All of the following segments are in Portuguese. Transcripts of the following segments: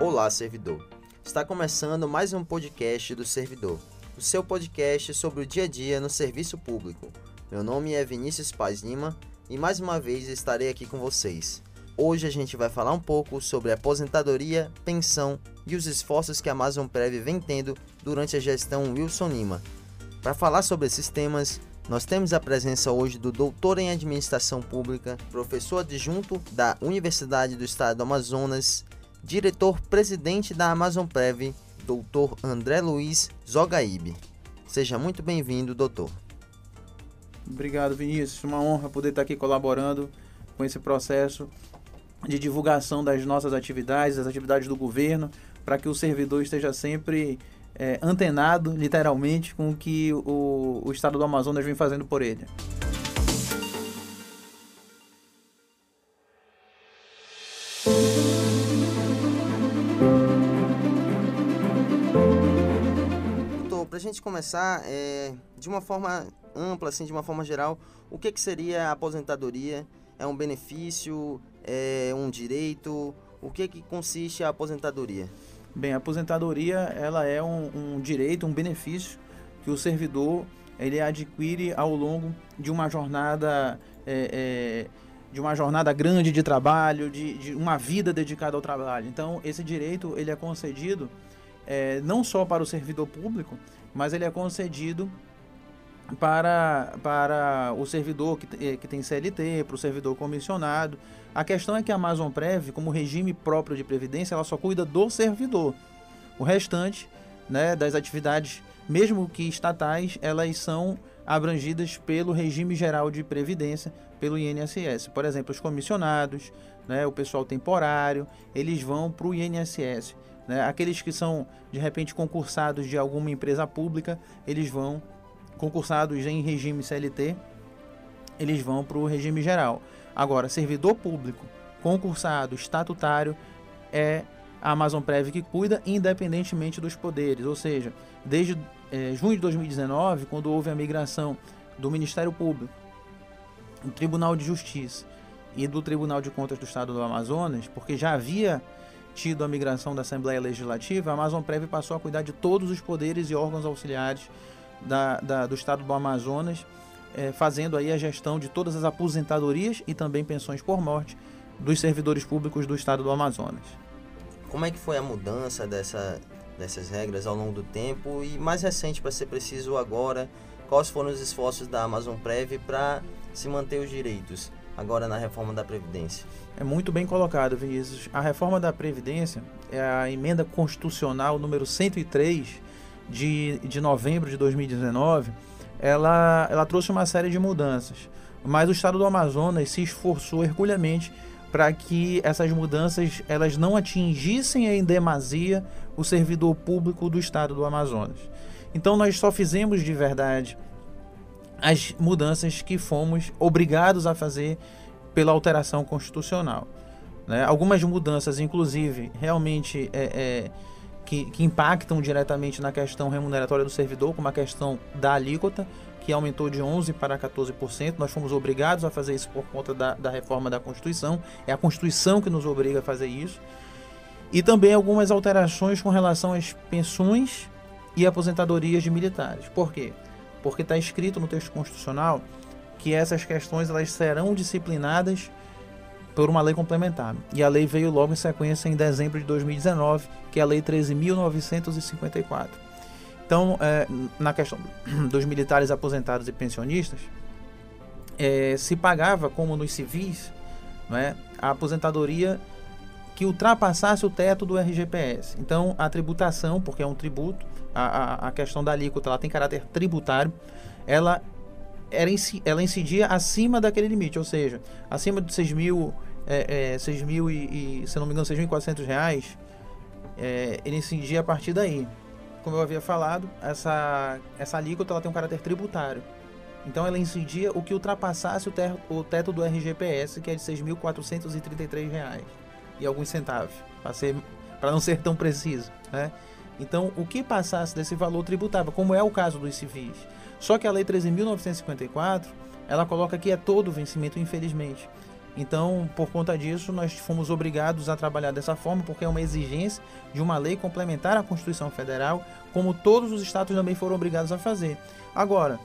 Olá, servidor. Está começando mais um podcast do Servidor, o seu podcast sobre o dia a dia no serviço público. Meu nome é Vinícius Paz Lima e mais uma vez estarei aqui com vocês. Hoje a gente vai falar um pouco sobre aposentadoria, pensão e os esforços que a Amazon Prev vem tendo durante a gestão Wilson Lima. Para falar sobre esses temas, nós temos a presença hoje do doutor em administração pública, professor adjunto da Universidade do Estado do Amazonas, diretor-presidente da Amazon Prev, doutor André Luiz Zogaíbe. Seja muito bem-vindo, doutor. Obrigado, Vinícius. Uma honra poder estar aqui colaborando com esse processo de divulgação das nossas atividades, das atividades do governo, para que o servidor esteja sempre é, antenado, literalmente, com o que o, o Estado do Amazonas vem fazendo por ele. Gente começar, é, de uma forma ampla, assim, de uma forma geral, o que, que seria a aposentadoria? É um benefício? É um direito? O que, que consiste a aposentadoria? Bem, a aposentadoria ela é um, um direito, um benefício que o servidor ele adquire ao longo de uma jornada é, é, de uma jornada grande de trabalho, de, de, uma vida dedicada ao trabalho. Então, esse direito ele é concedido é, não só para o servidor público, mas ele é concedido para, para o servidor que, eh, que tem CLT, para o servidor comissionado. A questão é que a Amazon Prev, como regime próprio de previdência, ela só cuida do servidor. O restante né, das atividades, mesmo que estatais, elas são abrangidas pelo regime geral de previdência, pelo INSS. Por exemplo, os comissionados, né, o pessoal temporário, eles vão para o INSS. Né? Aqueles que são, de repente, concursados de alguma empresa pública, eles vão concursados em regime CLT, eles vão para o regime geral. Agora, servidor público, concursado, estatutário, é a Amazon Prev que cuida, independentemente dos poderes. Ou seja, desde é, junho de 2019, quando houve a migração do Ministério Público, do Tribunal de Justiça e do Tribunal de Contas do Estado do Amazonas, porque já havia tido a migração da Assembleia Legislativa, a Amazon Prev passou a cuidar de todos os poderes e órgãos auxiliares da, da, do estado do Amazonas, é, fazendo aí a gestão de todas as aposentadorias e também pensões por morte dos servidores públicos do estado do Amazonas. Como é que foi a mudança dessa, dessas regras ao longo do tempo e mais recente, para ser preciso agora, quais foram os esforços da Amazon Prev para se manter os direitos agora na reforma da Previdência? É muito bem colocado, Vinícius. A reforma da Previdência é a emenda constitucional número 103 de, de novembro de 2019, ela, ela trouxe uma série de mudanças. Mas o estado do Amazonas se esforçou herculeamente para que essas mudanças elas não atingissem em demasia o servidor público do estado do Amazonas. Então nós só fizemos de verdade as mudanças que fomos obrigados a fazer pela alteração constitucional. Né? Algumas mudanças, inclusive, realmente é, é que, que impactam diretamente na questão remuneratória do servidor, como a questão da alíquota, que aumentou de 11% para 14%. Nós fomos obrigados a fazer isso por conta da, da reforma da Constituição. É a Constituição que nos obriga a fazer isso. E também algumas alterações com relação às pensões e aposentadorias de militares. Por quê? Porque está escrito no texto constitucional que essas questões elas serão disciplinadas por uma lei complementar. E a lei veio logo em sequência em dezembro de 2019, que é a Lei 13.954. Então, é, na questão dos militares aposentados e pensionistas, é, se pagava, como nos civis, é, a aposentadoria que ultrapassasse o teto do RGPS. Então, a tributação, porque é um tributo, a, a, questão da alíquota ela tem caráter tributário, ela era, ela incidia acima daquele limite, ou seja, acima de 6 mil, é, é, 6 mil e, e, se não me engano, 6.400 reais, é, ele incidia a partir daí. Como eu havia falado, essa, essa alíquota ela tem um caráter tributário. Então ela incidia o que ultrapassasse o, ter, o teto do RGPS, que é de R$ 6.433 e alguns centavos, para não ser tão preciso. Né? Então, o que passasse desse valor tributava, como é o caso dos civis. Só que a Lei 13.954, ela coloca que é todo vencimento, infelizmente. Então, por conta disso, nós fomos obrigados a trabalhar dessa forma, porque é uma exigência de uma lei complementar à Constituição Federal, como todos os estados também foram obrigados a fazer. Agora,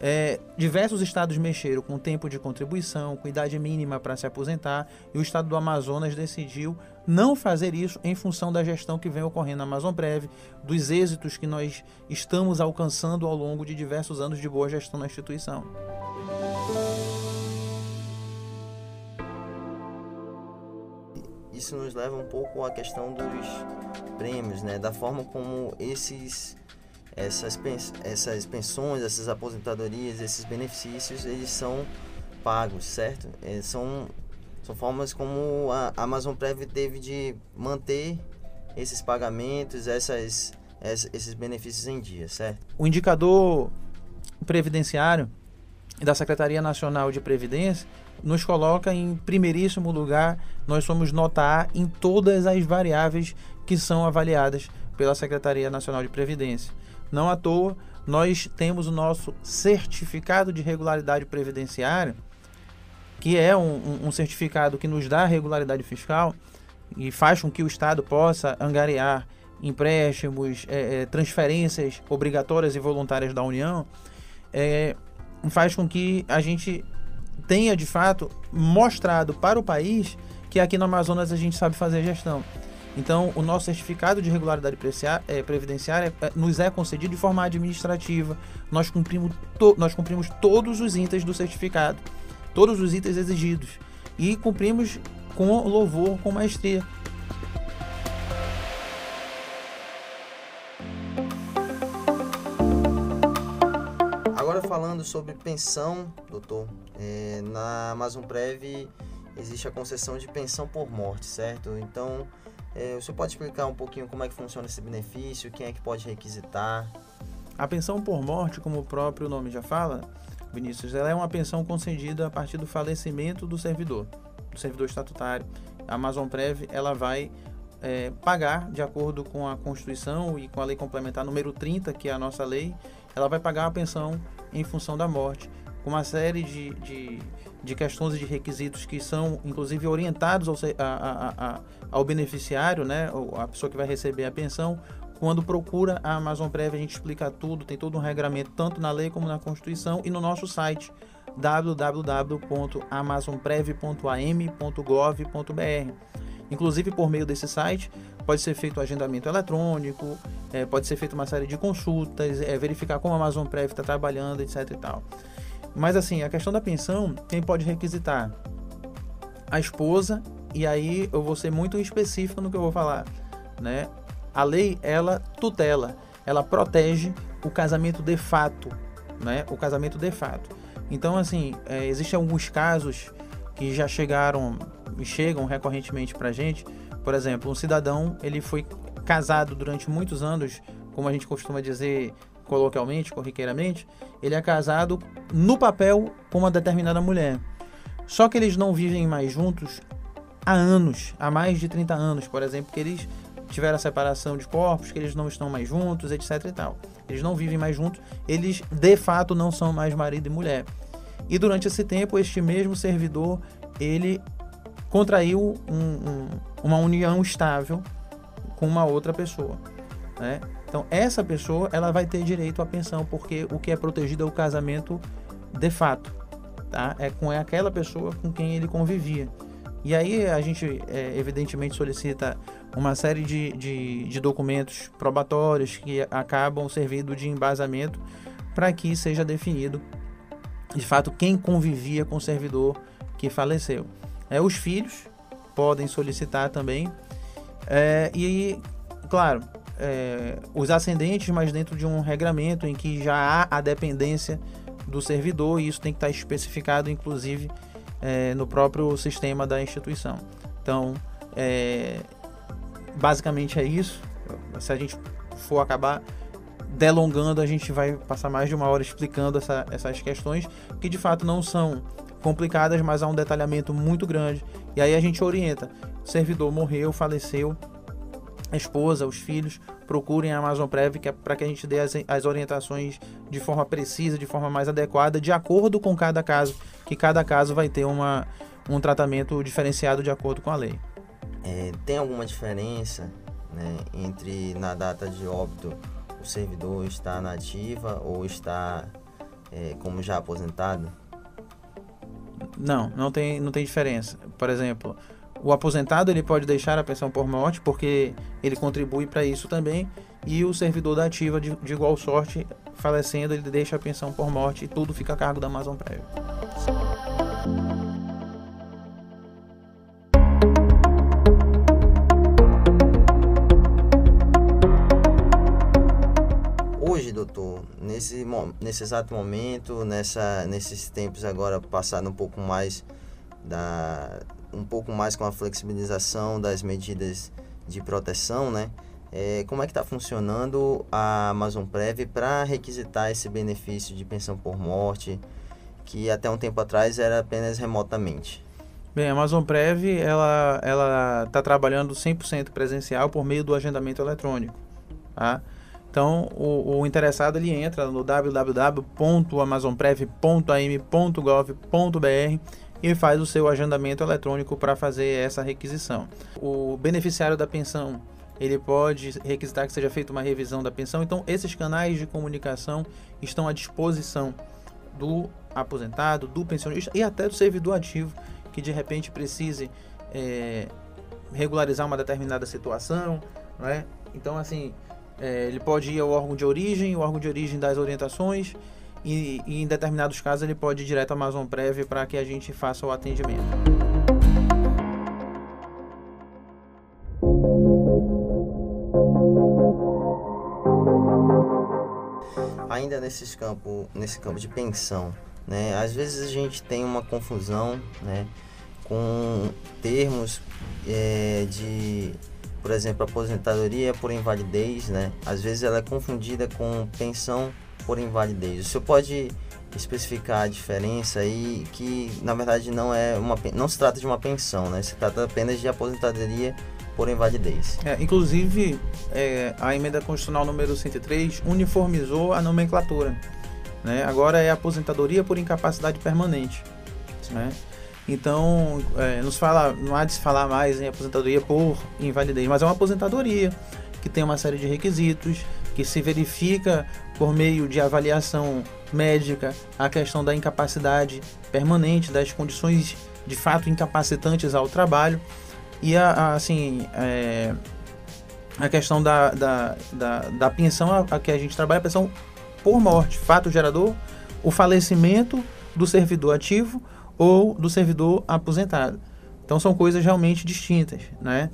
é, diversos estados mexeram com tempo de contribuição, com idade mínima para se aposentar, e o estado do Amazonas decidiu não fazer isso em função da gestão que vem ocorrendo na Amazon Prev, dos êxitos que nós estamos alcançando ao longo de diversos anos de boa gestão na instituição. Isso nos leva um pouco à questão dos prêmios, né? Da forma como esses essas, essas pensões, essas aposentadorias, esses benefícios, eles são pagos, certo? É, são, são formas como a Amazon Prev teve de manter esses pagamentos, essas, esses benefícios em dia, certo? O indicador previdenciário da Secretaria Nacional de Previdência nos coloca em primeiríssimo lugar, nós somos nota A em todas as variáveis que são avaliadas pela Secretaria Nacional de Previdência. Não à toa, nós temos o nosso certificado de regularidade previdenciária, que é um, um, certificado que nos dá regularidade fiscal e faz com que o Estado possa angariar empréstimos, é, é, transferências obrigatórias e voluntárias da União, é, faz com que a gente tenha de fato mostrado para o país que aqui no Amazonas a gente sabe fazer gestão. Então, o nosso certificado de regularidade é, previdenciária é, nos é concedido de forma administrativa. Nós cumprimos, to, nós cumprimos todos os itens do certificado, todos os itens exigidos. E cumprimos com louvor, com maestria. Agora falando sobre pensão, doutor, é, na Amazon Prev existe a concessão de pensão por morte, certo? Então, você pode explicar um pouquinho como é que funciona esse benefício, quem é que pode requisitar? A pensão por morte, como o próprio nome já fala, Vinícius, ela é uma pensão concedida a partir do falecimento do servidor, do servidor estatutário. A Amazon Prev ela vai é, pagar, de acordo com a Constituição e com a Lei Complementar número 30, que é a nossa lei, ela vai pagar a pensão em função da morte, com uma série de, de, de questões e de requisitos que são, inclusive, orientados ao, a, a, ao beneficiário, né, a pessoa que vai receber a pensão, quando procura a Amazon Prev, a gente explica tudo, tem todo um regramento, tanto na lei como na Constituição e no nosso site www.amazonprev.am.gov.br. Inclusive, por meio desse site, pode ser feito agendamento eletrônico, é, pode ser feita uma série de consultas, é, verificar como a Amazon Prev está trabalhando, etc. E tal. Mas assim, a questão da pensão, quem pode requisitar? A esposa, e aí eu vou ser muito específico no que eu vou falar, né? A lei, ela tutela, ela protege o casamento de fato, né? O casamento de fato. Então, assim, é, existem alguns casos que já chegaram e chegam recorrentemente pra gente. Por exemplo, um cidadão, ele foi casado durante muitos anos, como a gente costuma dizer, coloquialmente, corriqueiramente, ele é casado no papel com uma determinada mulher. Só que eles não vivem mais juntos há anos, há mais de 30 anos, por exemplo, que eles tiveram a separação de corpos, que eles não estão mais juntos, etc e tal. Eles não vivem mais juntos, eles de fato não são mais marido e mulher. E durante esse tempo, este mesmo servidor, ele contraiu um, um, uma união estável com uma outra pessoa, né? Então, essa pessoa ela vai ter direito à pensão, porque o que é protegido é o casamento de fato. Tá? É com aquela pessoa com quem ele convivia. E aí a gente, é, evidentemente, solicita uma série de, de, de, documentos probatórios que acabam servindo de embasamento para que seja definido, de fato, quem convivia com o servidor que faleceu. É, os filhos podem solicitar também. É, e, claro, é, os ascendentes, mas dentro de um regramento em que já há a dependência do servidor e isso tem que estar especificado, inclusive, é, no próprio sistema da instituição. Então, é, basicamente é isso. Se a gente for acabar delongando, a gente vai passar mais de uma hora explicando essa, essas questões, que de fato não são complicadas, mas há um detalhamento muito grande. E aí a gente orienta: servidor morreu, faleceu, a esposa, os filhos, procurem a Amazon Prev é para que a gente dê as, as orientações de forma precisa, de forma mais adequada, de acordo com cada caso, que cada caso vai ter uma, um tratamento diferenciado de acordo com a lei. É, tem alguma diferença né, entre na data de óbito o servidor estar na ativa ou está é, como já aposentado? Não, não tem, não tem diferença. Por exemplo, o aposentado ele pode deixar a pensão por morte porque ele contribui para isso também e o servidor da ativa de, de, igual sorte falecendo ele deixa a pensão por morte e tudo fica a cargo da Amazon Prévio. nesse, nesse exato momento, nessa, nesses tempos agora passado um pouco mais da um pouco mais com a flexibilização das medidas de proteção, né? É, como é que está funcionando a Amazon Prev para requisitar esse benefício de pensão por morte, que até um tempo atrás era apenas remotamente? Bem, a Amazon Prev ela ela está trabalhando 100% presencial por meio do agendamento eletrônico, tá? Então, o, o, interessado ele entra no www.amazonprev.am.gov.br e faz o seu agendamento eletrônico para fazer essa requisição. O beneficiário da pensão ele pode requisitar que seja feita uma revisão da pensão. Então, esses canais de comunicação estão à disposição do aposentado, do pensionista e até do servidor ativo que de repente precise é, regularizar uma determinada situação, né? Então, assim, é, ele pode ir ao órgão de origem, o órgão de origem dá as orientações e, e em determinados casos ele pode ir direto à Amazon Prévia para que a gente faça o atendimento. Ainda nesses campo, nesse campo de pensão, né? Às vezes a gente tem uma confusão, né? Com termos é, de por exemplo, aposentadoria por invalidez, né? Às vezes ela é confundida com pensão por invalidez. O senhor pode especificar a diferença aí que na verdade não é uma não se trata de uma pensão, né? Se trata apenas de aposentadoria por invalidez. É, inclusive, é, a emenda constitucional número 103 uniformizou a nomenclatura. Né? Agora é aposentadoria por incapacidade permanente. Né? Então, é, nos fala, não há de se falar mais em aposentadoria por invalidez, mas é uma aposentadoria que tem uma série de requisitos, que se verifica por meio de avaliação médica a questão da incapacidade permanente, das condições de fato incapacitantes ao trabalho e a, a assim é, a questão da, da, da, da pensão a, a, que a gente trabalha, a pensão por morte, fato gerador, o falecimento do servidor ativo ou do servidor aposentado. Então são coisas realmente distintas, né?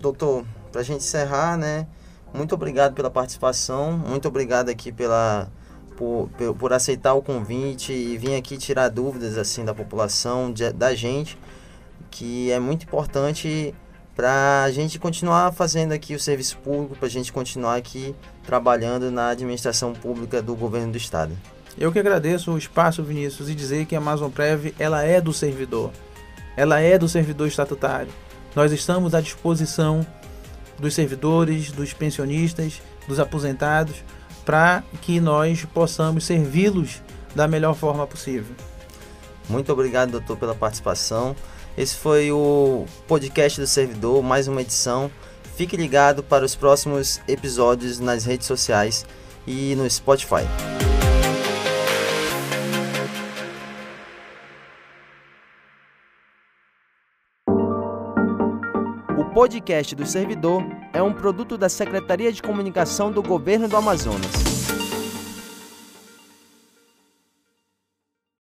Doutor, para a gente encerrar, né? Muito obrigado pela participação, muito obrigado aqui pela por, por aceitar o convite e vir aqui tirar dúvidas assim da população, de, da gente, que é muito importante para a gente continuar fazendo aqui o serviço público, para a gente continuar aqui trabalhando na administração pública do governo do estado. Eu que agradeço o espaço, Vinícius, e dizer que a Amazon Prev ela é do servidor. Ela é do servidor estatutário. Nós estamos à disposição dos servidores, dos pensionistas, dos aposentados, para que nós possamos servi-los da melhor forma possível. Muito obrigado, doutor, pela participação. Esse foi o podcast do servidor, mais uma edição. Fique ligado para os próximos episódios nas redes sociais e no Spotify. Podcast do servidor é um produto da Secretaria de Comunicação do Governo do Amazonas.